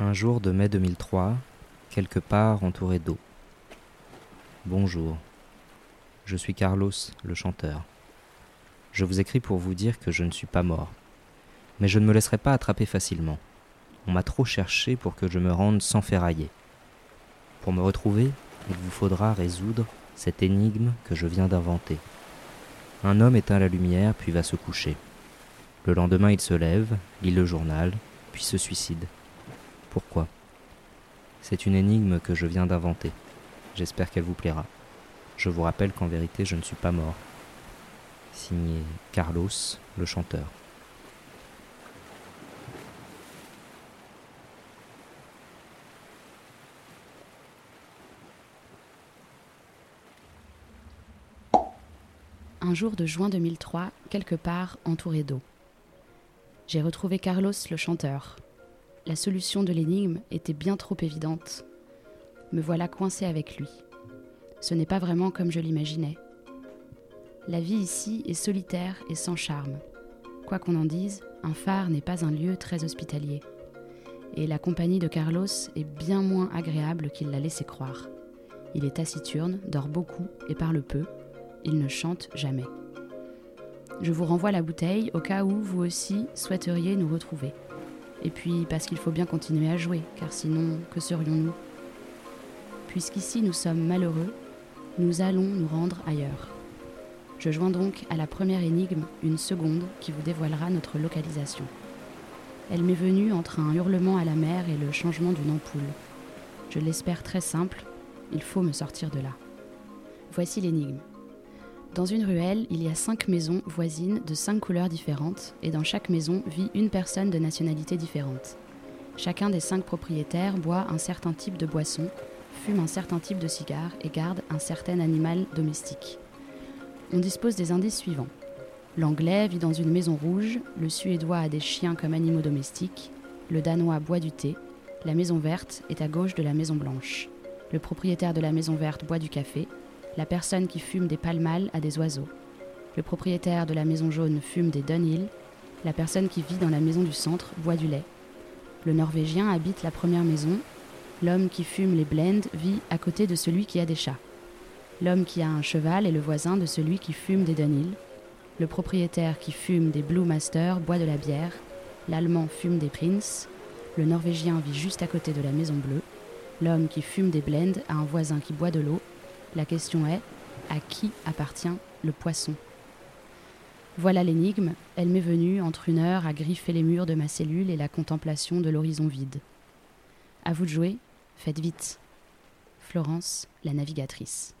Un jour de mai 2003, quelque part entouré d'eau. Bonjour, je suis Carlos, le chanteur. Je vous écris pour vous dire que je ne suis pas mort, mais je ne me laisserai pas attraper facilement. On m'a trop cherché pour que je me rende sans ferrailler. Pour me retrouver, il vous faudra résoudre cette énigme que je viens d'inventer. Un homme éteint la lumière puis va se coucher. Le lendemain, il se lève, lit le journal, puis se suicide. Pourquoi C'est une énigme que je viens d'inventer. J'espère qu'elle vous plaira. Je vous rappelle qu'en vérité, je ne suis pas mort. Signé Carlos, le chanteur. Un jour de juin 2003, quelque part entouré d'eau. J'ai retrouvé Carlos le chanteur. La solution de l'énigme était bien trop évidente. Me voilà coincé avec lui. Ce n'est pas vraiment comme je l'imaginais. La vie ici est solitaire et sans charme. Quoi qu'on en dise, un phare n'est pas un lieu très hospitalier. Et la compagnie de Carlos est bien moins agréable qu'il l'a laissé croire. Il est taciturne, dort beaucoup et parle peu. Il ne chante jamais. Je vous renvoie la bouteille au cas où vous aussi souhaiteriez nous retrouver. Et puis parce qu'il faut bien continuer à jouer, car sinon, que serions-nous? Puisqu'ici nous sommes malheureux, nous allons nous rendre ailleurs. Je joins donc à la première énigme une seconde qui vous dévoilera notre localisation. Elle m'est venue entre un hurlement à la mer et le changement d'une ampoule. Je l'espère très simple, il faut me sortir de là. Voici l'énigme. Dans une ruelle, il y a cinq maisons voisines de cinq couleurs différentes, et dans chaque maison vit une personne de nationalité différente. Chacun des cinq propriétaires boit un certain type de boisson, fume un certain type de cigare et garde un certain animal domestique. On dispose des indices suivants. L'anglais vit dans une maison rouge, le suédois a des chiens comme animaux domestiques, le danois boit du thé, la maison verte est à gauche de la maison blanche. Le propriétaire de la maison verte boit du café, la personne qui fume des palmales a des oiseaux. Le propriétaire de la maison jaune fume des Dunhill. La personne qui vit dans la maison du centre boit du lait. Le Norvégien habite la première maison. L'homme qui fume les blends vit à côté de celui qui a des chats. L'homme qui a un cheval est le voisin de celui qui fume des Dunhill. Le propriétaire qui fume des Blue Master boit de la bière. L'Allemand fume des Prince. Le Norvégien vit juste à côté de la maison bleue. L'homme qui fume des blends a un voisin qui boit de l'eau la question est à qui appartient le poisson? Voilà l'énigme, elle m'est venue entre une heure à griffer les murs de ma cellule et la contemplation de l'horizon vide. À vous de jouer, faites vite. Florence, la navigatrice.